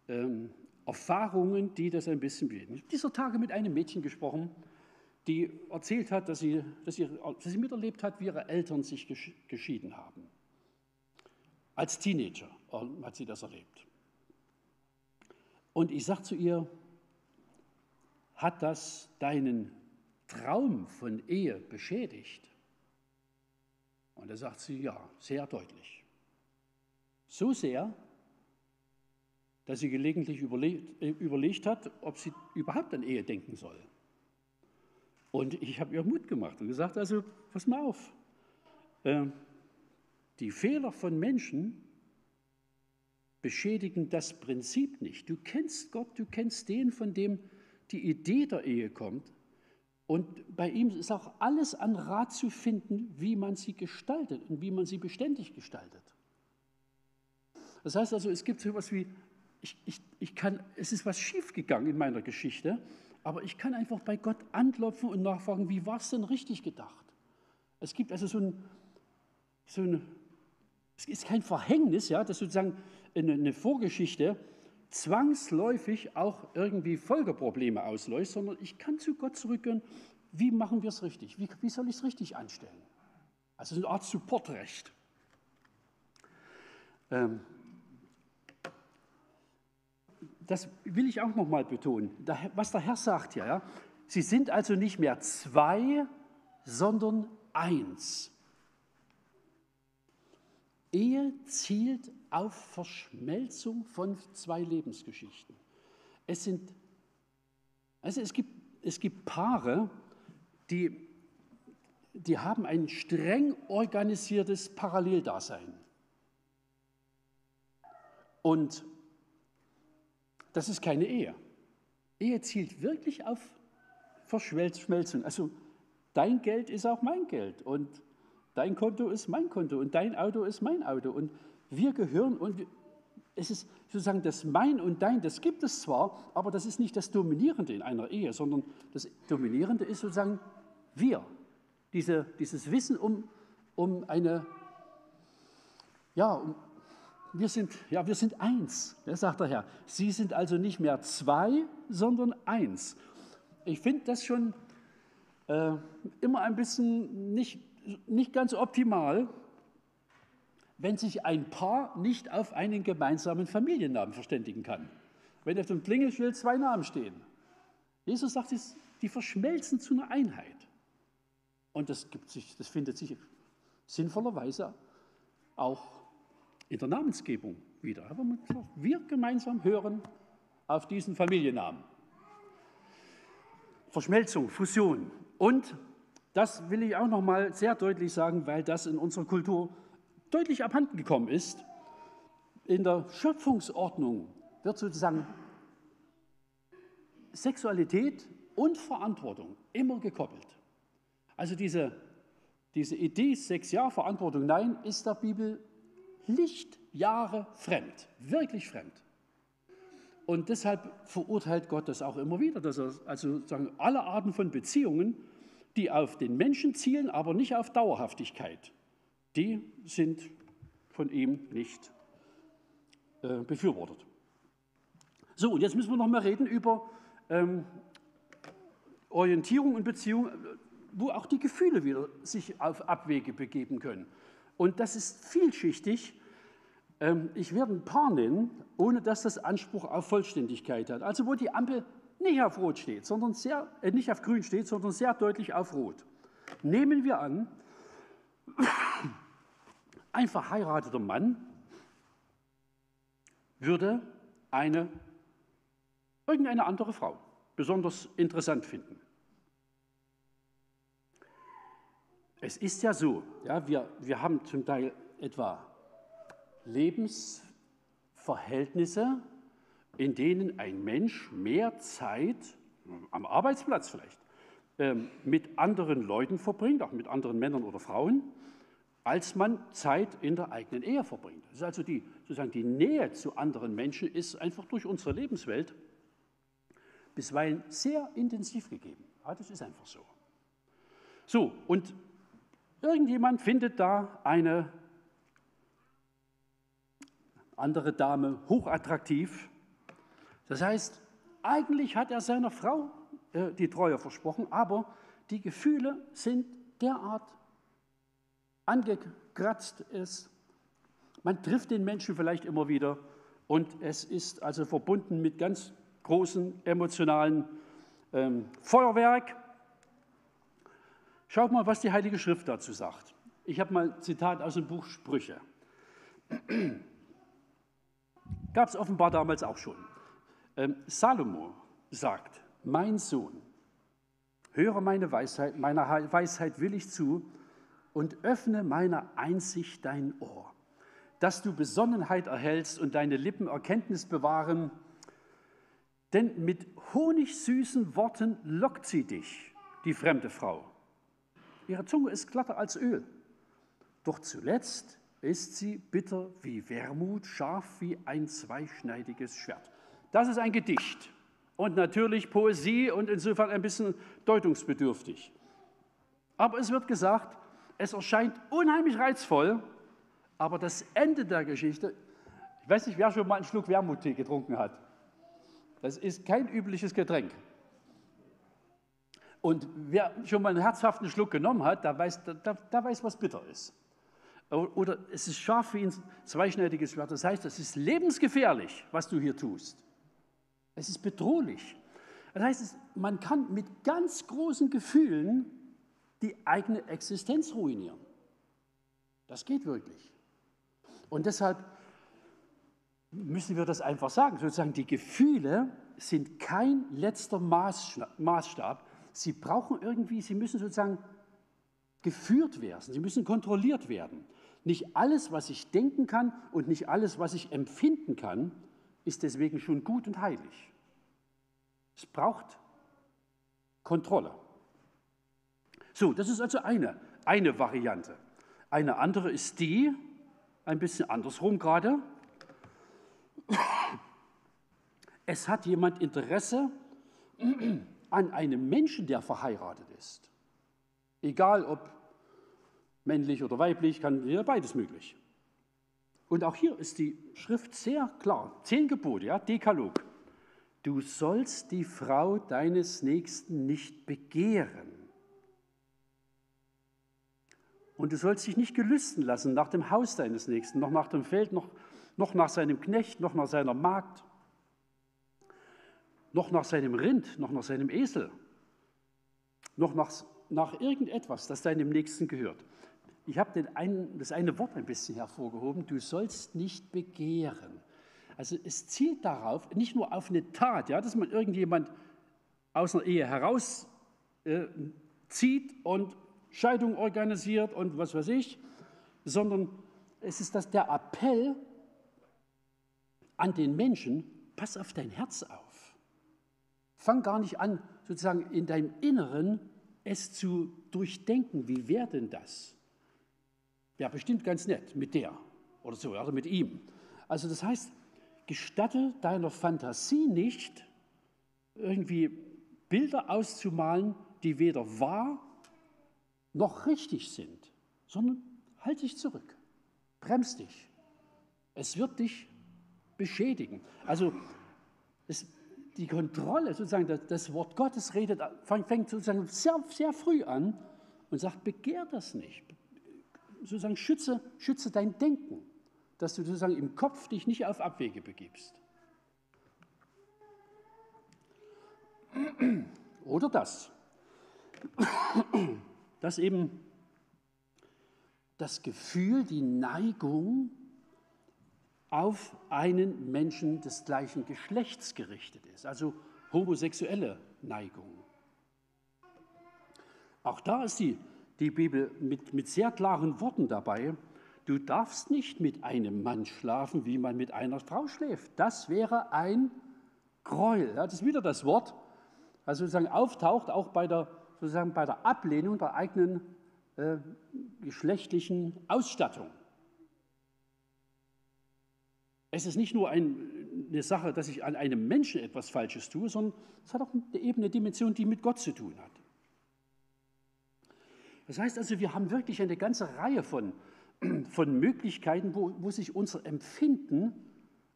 ähm, Erfahrungen, die das ein bisschen bilden. Ich habe dieser Tage mit einem Mädchen gesprochen, die erzählt hat, dass sie, dass sie, dass sie miterlebt hat, wie ihre Eltern sich geschieden haben. Als Teenager hat sie das erlebt. Und ich sage zu ihr, hat das deinen Traum von Ehe beschädigt? Und da sagt sie, ja, sehr deutlich. So sehr, dass sie gelegentlich überlegt, äh, überlegt hat, ob sie überhaupt an Ehe denken soll. Und ich habe ihr Mut gemacht und gesagt, also pass mal auf, äh, die Fehler von Menschen beschädigen das Prinzip nicht. Du kennst Gott, du kennst den, von dem die Idee der Ehe kommt. Und bei ihm ist auch alles an Rat zu finden, wie man sie gestaltet und wie man sie beständig gestaltet. Das heißt also, es gibt so etwas wie ich, ich, ich kann, es ist was schiefgegangen in meiner Geschichte, aber ich kann einfach bei Gott anklopfen und nachfragen, wie war es denn richtig gedacht? Es gibt also so ein, so ein, es ist kein Verhängnis, ja, dass sozusagen eine, Vorgeschichte zwangsläufig auch irgendwie Folgeprobleme auslöst, sondern ich kann zu Gott zurückgehen, wie machen wir es richtig? Wie, wie soll ich es richtig anstellen? Also eine Art Supportrecht. Ähm, das will ich auch noch mal betonen, was der Herr sagt hier. Ja? Sie sind also nicht mehr zwei, sondern eins. Ehe zielt auf Verschmelzung von zwei Lebensgeschichten. Es, sind, also es, gibt, es gibt Paare, die, die haben ein streng organisiertes Paralleldasein. Und das ist keine Ehe. Ehe zielt wirklich auf Verschmelzung. Also dein Geld ist auch mein Geld und dein Konto ist mein Konto und dein Auto ist mein Auto und wir gehören und es ist sozusagen das Mein und Dein, das gibt es zwar, aber das ist nicht das Dominierende in einer Ehe, sondern das Dominierende ist sozusagen wir. Diese, dieses Wissen um, um eine, ja, um, wir sind, ja, wir sind eins, das sagt der Herr. Sie sind also nicht mehr zwei, sondern eins. Ich finde das schon äh, immer ein bisschen nicht, nicht ganz optimal, wenn sich ein Paar nicht auf einen gemeinsamen Familiennamen verständigen kann. Wenn auf dem Klingelschild zwei Namen stehen. Jesus sagt, die verschmelzen zu einer Einheit. Und das, sich, das findet sich sinnvollerweise auch in der Namensgebung wieder. Aber wir gemeinsam hören auf diesen Familiennamen. Verschmelzung, Fusion. Und das will ich auch noch mal sehr deutlich sagen, weil das in unserer Kultur deutlich abhanden gekommen ist. In der Schöpfungsordnung wird sozusagen Sexualität und Verantwortung immer gekoppelt. Also diese, diese Idee, sechs Jahre Verantwortung, nein, ist der Bibel Lichtjahre fremd, wirklich fremd. Und deshalb verurteilt Gott das auch immer wieder, dass er also sagen, alle Arten von Beziehungen, die auf den Menschen zielen, aber nicht auf Dauerhaftigkeit, die sind von ihm nicht äh, befürwortet. So, und jetzt müssen wir noch mal reden über ähm, Orientierung und Beziehung, wo auch die Gefühle wieder sich auf Abwege begeben können. Und das ist vielschichtig. Ähm, ich werde ein paar nennen, ohne dass das Anspruch auf Vollständigkeit hat. Also wo die Ampel nicht auf Rot steht, sondern sehr, äh, nicht auf Grün steht, sondern sehr deutlich auf Rot. Nehmen wir an, ein verheirateter Mann würde eine, irgendeine andere Frau besonders interessant finden. Es ist ja so, ja, wir, wir haben zum Teil etwa Lebensverhältnisse, in denen ein Mensch mehr Zeit, am Arbeitsplatz vielleicht, ähm, mit anderen Leuten verbringt, auch mit anderen Männern oder Frauen, als man Zeit in der eigenen Ehe verbringt. Das ist also die, sozusagen die Nähe zu anderen Menschen ist einfach durch unsere Lebenswelt bisweilen sehr intensiv gegeben. Ja, das ist einfach so. So, und Irgendjemand findet da eine andere Dame hochattraktiv. Das heißt, eigentlich hat er seiner Frau äh, die Treue versprochen, aber die Gefühle sind derart angekratzt. Ist. Man trifft den Menschen vielleicht immer wieder und es ist also verbunden mit ganz großen emotionalen ähm, Feuerwerk. Schaut mal, was die Heilige Schrift dazu sagt. Ich habe mal ein Zitat aus dem Buch Sprüche. Gab es offenbar damals auch schon. Ähm, Salomo sagt, mein Sohn, höre meine Weisheit, meiner Weisheit will ich zu und öffne meiner Einsicht dein Ohr, dass du Besonnenheit erhältst und deine Lippen Erkenntnis bewahren. Denn mit honigsüßen Worten lockt sie dich, die fremde Frau. Ihre Zunge ist glatter als Öl. Doch zuletzt ist sie bitter wie Wermut, scharf wie ein zweischneidiges Schwert. Das ist ein Gedicht und natürlich Poesie und insofern ein bisschen deutungsbedürftig. Aber es wird gesagt, es erscheint unheimlich reizvoll, aber das Ende der Geschichte, ich weiß nicht, wer schon mal einen Schluck Wermuttee getrunken hat. Das ist kein übliches Getränk. Und wer schon mal einen herzhaften Schluck genommen hat, der weiß, der, der weiß was bitter ist. Oder es ist scharf wie ein zweischneidiges Schwert. Das heißt, es ist lebensgefährlich, was du hier tust. Es ist bedrohlich. Das heißt, man kann mit ganz großen Gefühlen die eigene Existenz ruinieren. Das geht wirklich. Und deshalb müssen wir das einfach sagen. Sozusagen, die Gefühle sind kein letzter Maßstab, sie brauchen irgendwie, sie müssen sozusagen geführt werden, sie müssen kontrolliert werden. Nicht alles, was ich denken kann und nicht alles, was ich empfinden kann, ist deswegen schon gut und heilig. Es braucht Kontrolle. So, das ist also eine, eine Variante. Eine andere ist die, ein bisschen andersrum gerade. Es hat jemand Interesse an einem Menschen, der verheiratet ist. Egal ob männlich oder weiblich, kann ja beides möglich. Und auch hier ist die Schrift sehr klar. Zehn Gebote, ja, Dekalog. Du sollst die Frau deines Nächsten nicht begehren. Und du sollst dich nicht gelüsten lassen nach dem Haus deines Nächsten, noch nach dem Feld, noch, noch nach seinem Knecht, noch nach seiner Magd noch nach seinem Rind, noch nach seinem Esel, noch nach, nach irgendetwas, das deinem Nächsten gehört. Ich habe das eine Wort ein bisschen hervorgehoben, du sollst nicht begehren. Also es zielt darauf, nicht nur auf eine Tat, ja, dass man irgendjemand aus einer Ehe herauszieht äh, und Scheidung organisiert und was weiß ich, sondern es ist das der Appell an den Menschen, pass auf dein Herz auf. Fang gar nicht an, sozusagen in deinem Inneren es zu durchdenken. Wie wäre denn das? Ja, bestimmt ganz nett mit der oder so, oder mit ihm. Also das heißt, gestatte deiner Fantasie nicht, irgendwie Bilder auszumalen, die weder wahr noch richtig sind, sondern halt dich zurück, bremst dich. Es wird dich beschädigen. Also es, die Kontrolle, sozusagen das, das, Wort Gottes redet, fängt sozusagen sehr, sehr früh an und sagt, begehr das nicht. Sozusagen schütze, schütze dein Denken, dass du sozusagen im Kopf dich nicht auf Abwege begibst. Oder das, dass eben das Gefühl, die Neigung auf einen Menschen des gleichen Geschlechts gerichtet ist, also homosexuelle Neigung. Auch da ist die, die Bibel mit, mit sehr klaren Worten dabei. Du darfst nicht mit einem Mann schlafen, wie man mit einer Frau schläft. Das wäre ein Gräuel. Das ist wieder das Wort, das sozusagen auftaucht, auch bei der, sozusagen bei der Ablehnung der eigenen äh, geschlechtlichen Ausstattung. Es ist nicht nur ein, eine Sache, dass ich an einem Menschen etwas Falsches tue, sondern es hat auch eben eine Dimension, die mit Gott zu tun hat. Das heißt also, wir haben wirklich eine ganze Reihe von, von Möglichkeiten, wo, wo sich unser Empfinden,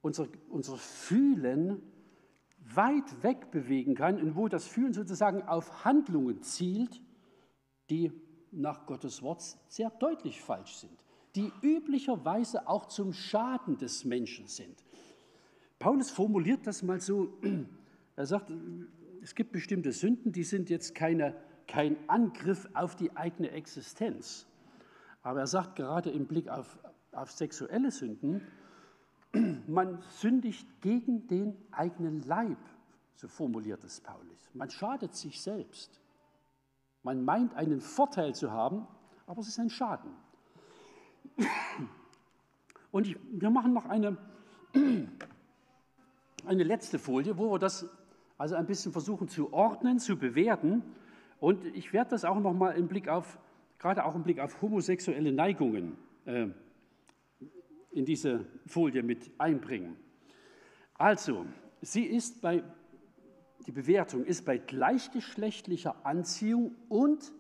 unser, unser Fühlen weit weg bewegen kann und wo das Fühlen sozusagen auf Handlungen zielt, die nach Gottes Wort sehr deutlich falsch sind die üblicherweise auch zum Schaden des Menschen sind. Paulus formuliert das mal so, er sagt, es gibt bestimmte Sünden, die sind jetzt keine, kein Angriff auf die eigene Existenz. Aber er sagt gerade im Blick auf, auf sexuelle Sünden, man sündigt gegen den eigenen Leib, so formuliert es Paulus. Man schadet sich selbst. Man meint einen Vorteil zu haben, aber es ist ein Schaden. Und ich, wir machen noch eine, eine letzte Folie, wo wir das also ein bisschen versuchen zu ordnen, zu bewerten. Und ich werde das auch noch mal im Blick auf, gerade auch im Blick auf homosexuelle Neigungen äh, in diese Folie mit einbringen. Also, sie ist bei, die Bewertung ist bei gleichgeschlechtlicher Anziehung und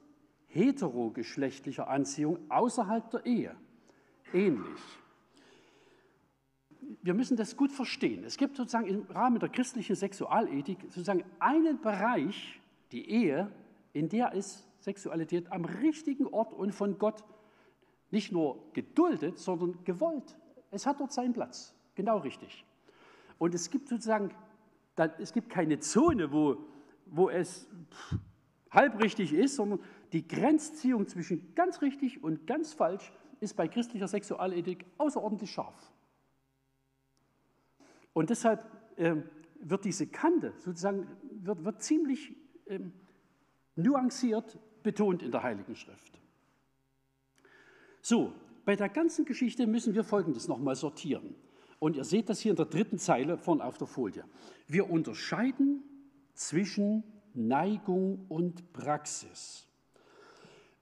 heterogeschlechtlicher Anziehung außerhalb der Ehe ähnlich. Wir müssen das gut verstehen. Es gibt sozusagen im Rahmen der christlichen Sexualethik sozusagen einen Bereich, die Ehe, in der ist Sexualität am richtigen Ort und von Gott nicht nur geduldet, sondern gewollt. Es hat dort seinen Platz, genau richtig. Und es gibt sozusagen, es gibt keine Zone, wo, wo es halbrichtig ist, sondern die Grenzziehung zwischen ganz richtig und ganz falsch ist bei christlicher Sexualethik außerordentlich scharf. Und deshalb äh, wird diese Kante sozusagen wird, wird ziemlich ähm, nuanciert betont in der Heiligen Schrift. So, bei der ganzen Geschichte müssen wir Folgendes nochmal sortieren. Und ihr seht das hier in der dritten Zeile von auf der Folie. Wir unterscheiden zwischen Neigung und Praxis.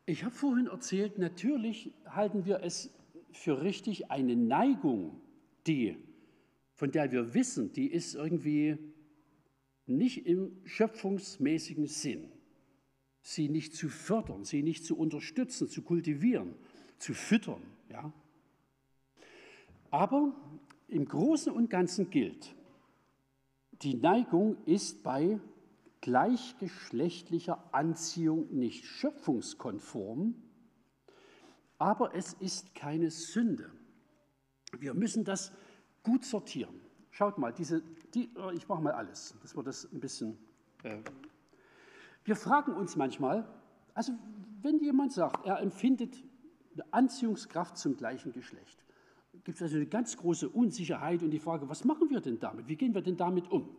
Ich habe vorhin erzählt, natürlich halten wir es für richtig, eine Neigung, die, von der wir wissen, die ist irgendwie nicht im schöpfungsmäßigen Sinn. Sie nicht zu fördern, sie nicht zu unterstützen, zu kultivieren, zu füttern. Ja? Aber im Großen und Ganzen gilt, die Neigung ist bei gleichgeschlechtlicher Anziehung nicht schöpfungskonform, aber es ist keine Sünde. Wir müssen das gut sortieren. Schaut mal, diese, die, ich mache mal alles, dass wir das ein bisschen. Äh, wir fragen uns manchmal, also wenn jemand sagt, er empfindet eine Anziehungskraft zum gleichen Geschlecht, gibt es also eine ganz große Unsicherheit und die Frage, was machen wir denn damit? Wie gehen wir denn damit um?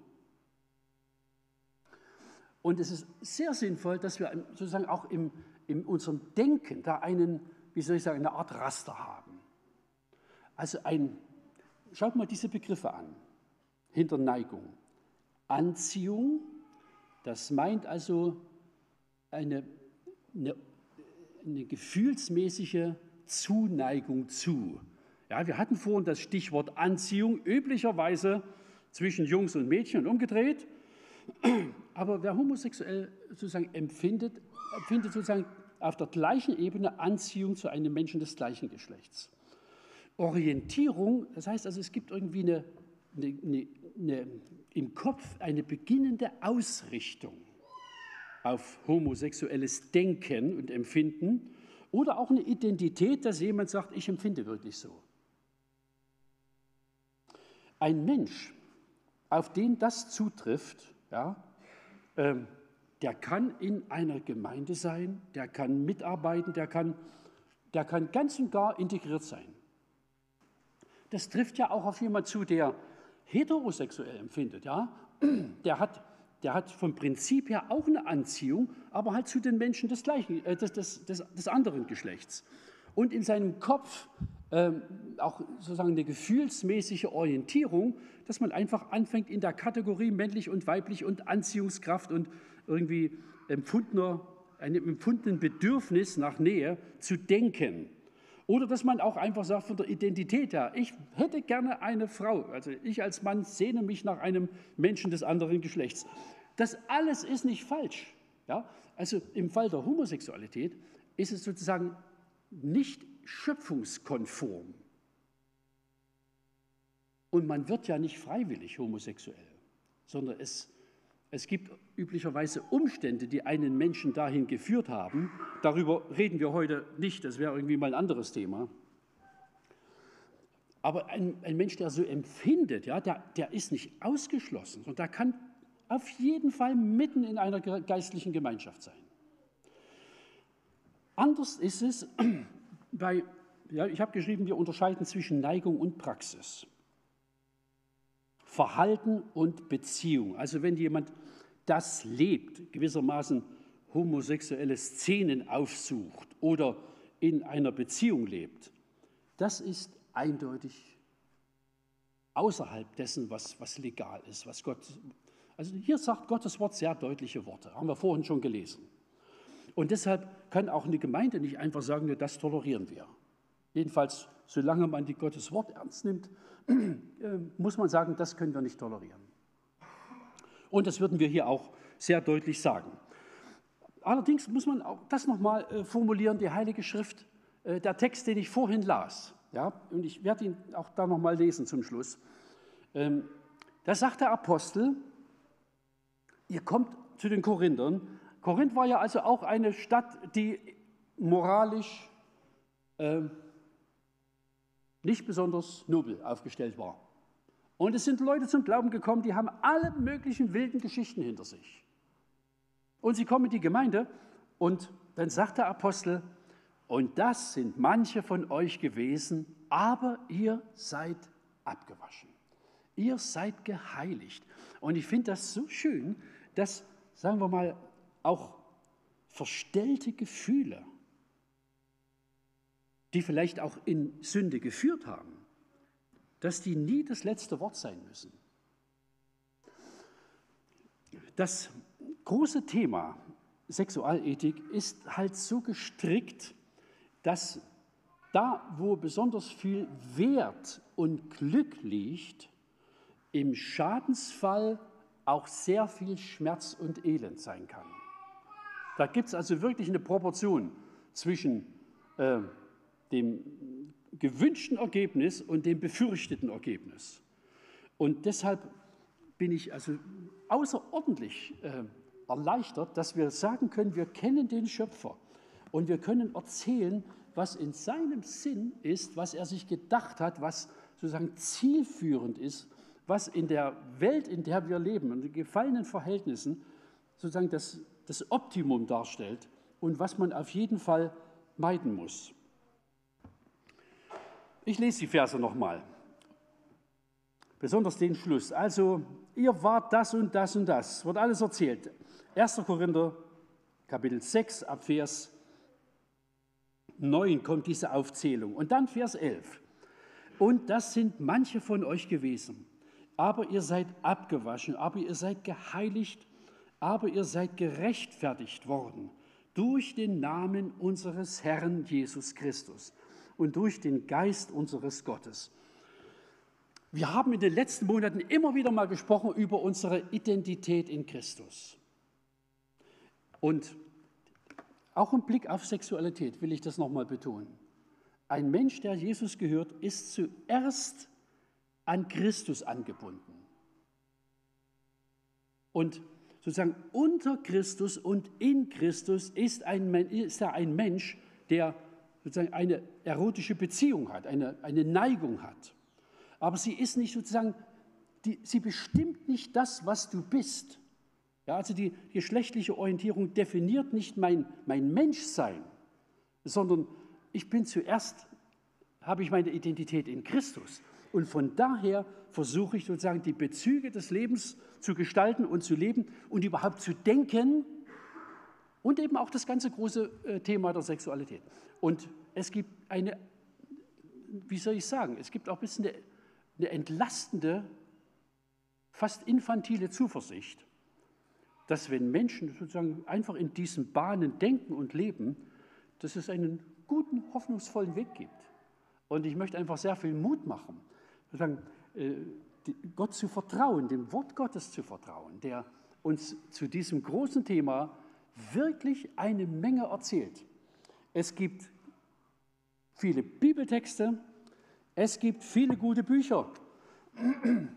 Und es ist sehr sinnvoll, dass wir sozusagen auch im, in unserem Denken da einen, wie soll ich sagen, eine Art Raster haben. Also ein, schaut mal diese Begriffe an. Hinter Neigung. Anziehung, Das meint also eine, eine, eine gefühlsmäßige Zuneigung zu. Ja, wir hatten vorhin das Stichwort Anziehung, üblicherweise zwischen Jungs und Mädchen und umgedreht. Aber wer homosexuell sozusagen empfindet, empfindet sozusagen auf der gleichen Ebene Anziehung zu einem Menschen des gleichen Geschlechts. Orientierung, das heißt also, es gibt irgendwie eine, eine, eine, eine im Kopf eine beginnende Ausrichtung auf homosexuelles Denken und Empfinden oder auch eine Identität, dass jemand sagt, ich empfinde wirklich so. Ein Mensch, auf den das zutrifft, ja, ähm, der kann in einer Gemeinde sein, der kann mitarbeiten, der kann, der kann ganz und gar integriert sein. Das trifft ja auch auf jemanden zu, der heterosexuell empfindet. Ja? Der, hat, der hat vom Prinzip her auch eine Anziehung, aber halt zu den Menschen des, gleichen, äh, des, des, des, des anderen Geschlechts. Und in seinem Kopf ähm, auch sozusagen eine gefühlsmäßige Orientierung, dass man einfach anfängt in der Kategorie männlich und weiblich und Anziehungskraft und irgendwie empfundener, einem empfundenen Bedürfnis nach Nähe zu denken. Oder dass man auch einfach sagt von der Identität her, ich hätte gerne eine Frau, also ich als Mann sehne mich nach einem Menschen des anderen Geschlechts. Das alles ist nicht falsch. Ja? Also im Fall der Homosexualität ist es sozusagen nicht schöpfungskonform. Und man wird ja nicht freiwillig homosexuell, sondern es es gibt üblicherweise Umstände, die einen Menschen dahin geführt haben. Darüber reden wir heute nicht, das wäre irgendwie mal ein anderes Thema. Aber ein, ein Mensch, der so empfindet, ja, der, der ist nicht ausgeschlossen und der kann auf jeden Fall mitten in einer geistlichen Gemeinschaft sein. Anders ist es bei, ja, ich habe geschrieben, wir unterscheiden zwischen Neigung und Praxis. Verhalten und Beziehung. Also wenn jemand das lebt, gewissermaßen homosexuelle Szenen aufsucht oder in einer Beziehung lebt, das ist eindeutig außerhalb dessen, was, was legal ist, was Gott. Also hier sagt Gottes Wort sehr deutliche Worte, haben wir vorhin schon gelesen. Und deshalb kann auch eine Gemeinde nicht einfach sagen, das tolerieren wir. Jedenfalls, solange man die Gottes Wort ernst nimmt, äh, muss man sagen, das können wir nicht tolerieren. Und das würden wir hier auch sehr deutlich sagen. Allerdings muss man auch das nochmal äh, formulieren, die Heilige Schrift, äh, der Text, den ich vorhin las, ja, und ich werde ihn auch da nochmal lesen zum Schluss. Ähm, da sagt der Apostel, ihr kommt zu den Korinthern. Korinth war ja also auch eine Stadt, die moralisch äh, nicht besonders nobel aufgestellt war. Und es sind Leute zum Glauben gekommen, die haben alle möglichen wilden Geschichten hinter sich. Und sie kommen in die Gemeinde und dann sagt der Apostel, und das sind manche von euch gewesen, aber ihr seid abgewaschen. Ihr seid geheiligt. Und ich finde das so schön, dass, sagen wir mal, auch verstellte Gefühle die vielleicht auch in Sünde geführt haben, dass die nie das letzte Wort sein müssen. Das große Thema Sexualethik ist halt so gestrickt, dass da, wo besonders viel Wert und Glück liegt, im Schadensfall auch sehr viel Schmerz und Elend sein kann. Da gibt es also wirklich eine Proportion zwischen äh, dem gewünschten Ergebnis und dem befürchteten Ergebnis. Und deshalb bin ich also außerordentlich äh, erleichtert, dass wir sagen können, wir kennen den Schöpfer und wir können erzählen, was in seinem Sinn ist, was er sich gedacht hat, was sozusagen zielführend ist, was in der Welt, in der wir leben, in den gefallenen Verhältnissen sozusagen das, das Optimum darstellt und was man auf jeden Fall meiden muss. Ich lese die Verse nochmal. Besonders den Schluss. Also, ihr wart das und das und das. Wird alles erzählt. 1. Korinther, Kapitel 6, ab Vers 9 kommt diese Aufzählung. Und dann Vers 11. Und das sind manche von euch gewesen. Aber ihr seid abgewaschen, aber ihr seid geheiligt, aber ihr seid gerechtfertigt worden durch den Namen unseres Herrn Jesus Christus und durch den Geist unseres Gottes. Wir haben in den letzten Monaten immer wieder mal gesprochen über unsere Identität in Christus. Und auch im Blick auf Sexualität will ich das nochmal betonen. Ein Mensch, der Jesus gehört, ist zuerst an Christus angebunden. Und sozusagen unter Christus und in Christus ist, ein, ist er ein Mensch, der sozusagen eine erotische Beziehung hat, eine, eine Neigung hat. Aber sie ist nicht sozusagen, die, sie bestimmt nicht das, was du bist. Ja, also die geschlechtliche Orientierung definiert nicht mein, mein Menschsein, sondern ich bin zuerst, habe ich meine Identität in Christus. Und von daher versuche ich sozusagen die Bezüge des Lebens zu gestalten und zu leben und überhaupt zu denken und eben auch das ganze große äh, Thema der Sexualität. Und es gibt eine, wie soll ich sagen, es gibt auch ein bisschen eine, eine entlastende, fast infantile Zuversicht, dass wenn Menschen sozusagen einfach in diesen Bahnen denken und leben, dass es einen guten, hoffnungsvollen Weg gibt. Und ich möchte einfach sehr viel Mut machen sozusagen, äh, Gott zu vertrauen, dem Wort Gottes zu vertrauen, der uns zu diesem großen Thema wirklich eine Menge erzählt. Es gibt viele Bibeltexte, es gibt viele gute Bücher.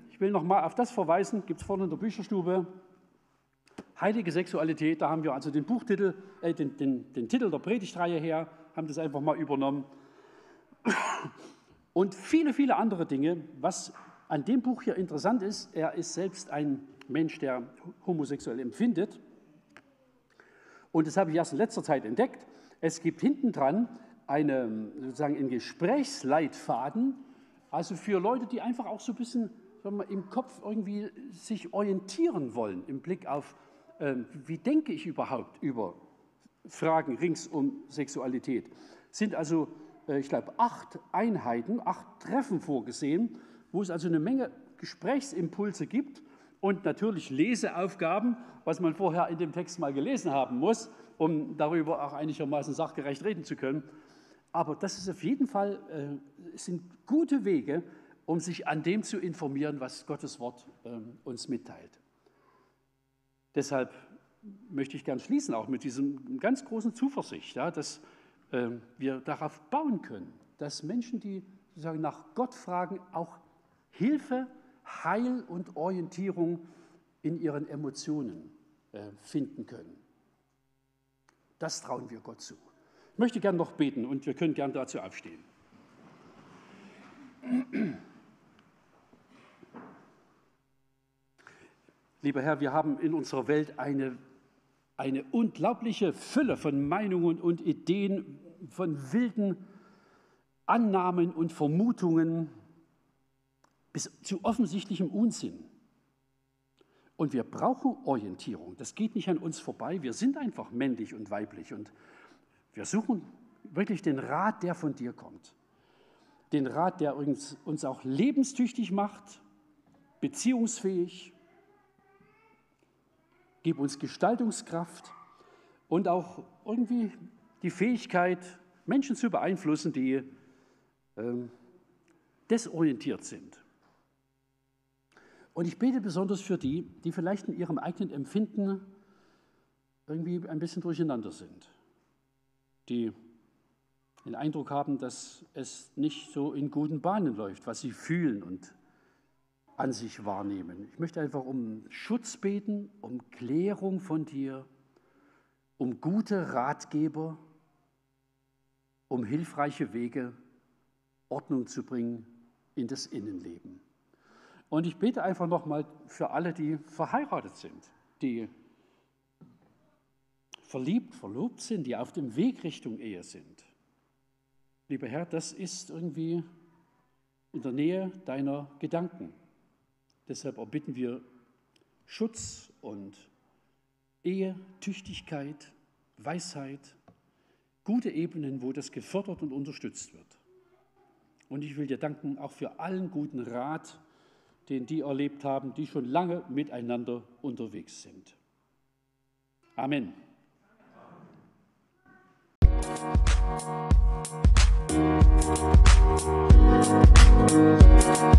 Ich will noch mal auf das verweisen, gibt es vorne in der Bücherstube. Heilige Sexualität, da haben wir also den Buchtitel, äh, den, den, den Titel der Predigtreihe her, haben das einfach mal übernommen und viele, viele andere Dinge. Was an dem Buch hier interessant ist, er ist selbst ein Mensch, der homosexuell empfindet. Und das habe ich erst in letzter Zeit entdeckt. Es gibt hinten dran sozusagen einen Gesprächsleitfaden, also für Leute, die einfach auch so ein bisschen wir, im Kopf irgendwie sich orientieren wollen im Blick auf, äh, wie denke ich überhaupt über Fragen rings um Sexualität. Sind also äh, ich glaube, acht Einheiten, acht Treffen vorgesehen, wo es also eine Menge Gesprächsimpulse gibt und natürlich Leseaufgaben, was man vorher in dem Text mal gelesen haben muss, um darüber auch einigermaßen sachgerecht reden zu können. Aber das ist auf jeden Fall, äh, sind gute Wege, um sich an dem zu informieren, was Gottes Wort äh, uns mitteilt. Deshalb möchte ich gern schließen, auch mit diesem ganz großen Zuversicht, ja, dass ähm, wir darauf bauen können, dass Menschen, die sozusagen nach Gott fragen, auch Hilfe, Heil und Orientierung in ihren Emotionen äh, finden können. Das trauen wir Gott zu. Ich möchte gern noch beten und wir können gern dazu aufstehen. Lieber Herr, wir haben in unserer Welt eine eine unglaubliche Fülle von Meinungen und Ideen, von wilden Annahmen und Vermutungen bis zu offensichtlichem Unsinn. Und wir brauchen Orientierung. Das geht nicht an uns vorbei. Wir sind einfach männlich und weiblich und wir suchen wirklich den Rat, der von dir kommt. Den Rat, der uns, uns auch lebenstüchtig macht, beziehungsfähig, Gib uns Gestaltungskraft und auch irgendwie die Fähigkeit, Menschen zu beeinflussen, die ähm, desorientiert sind. Und ich bete besonders für die, die vielleicht in ihrem eigenen Empfinden irgendwie ein bisschen durcheinander sind, die den Eindruck haben, dass es nicht so in guten Bahnen läuft, was sie fühlen und an sich wahrnehmen. Ich möchte einfach um Schutz beten, um Klärung von dir, um gute Ratgeber, um hilfreiche Wege, Ordnung zu bringen in das Innenleben. Und ich bete einfach nochmal für alle, die verheiratet sind, die verliebt, verlobt sind, die auf dem Weg Richtung Ehe sind. Lieber Herr, das ist irgendwie in der Nähe deiner Gedanken. Deshalb erbitten wir Schutz und Ehe, Tüchtigkeit, Weisheit, gute Ebenen, wo das gefördert und unterstützt wird. Und ich will dir danken auch für allen guten Rat, den die erlebt haben, die schon lange miteinander unterwegs sind. Amen. Amen.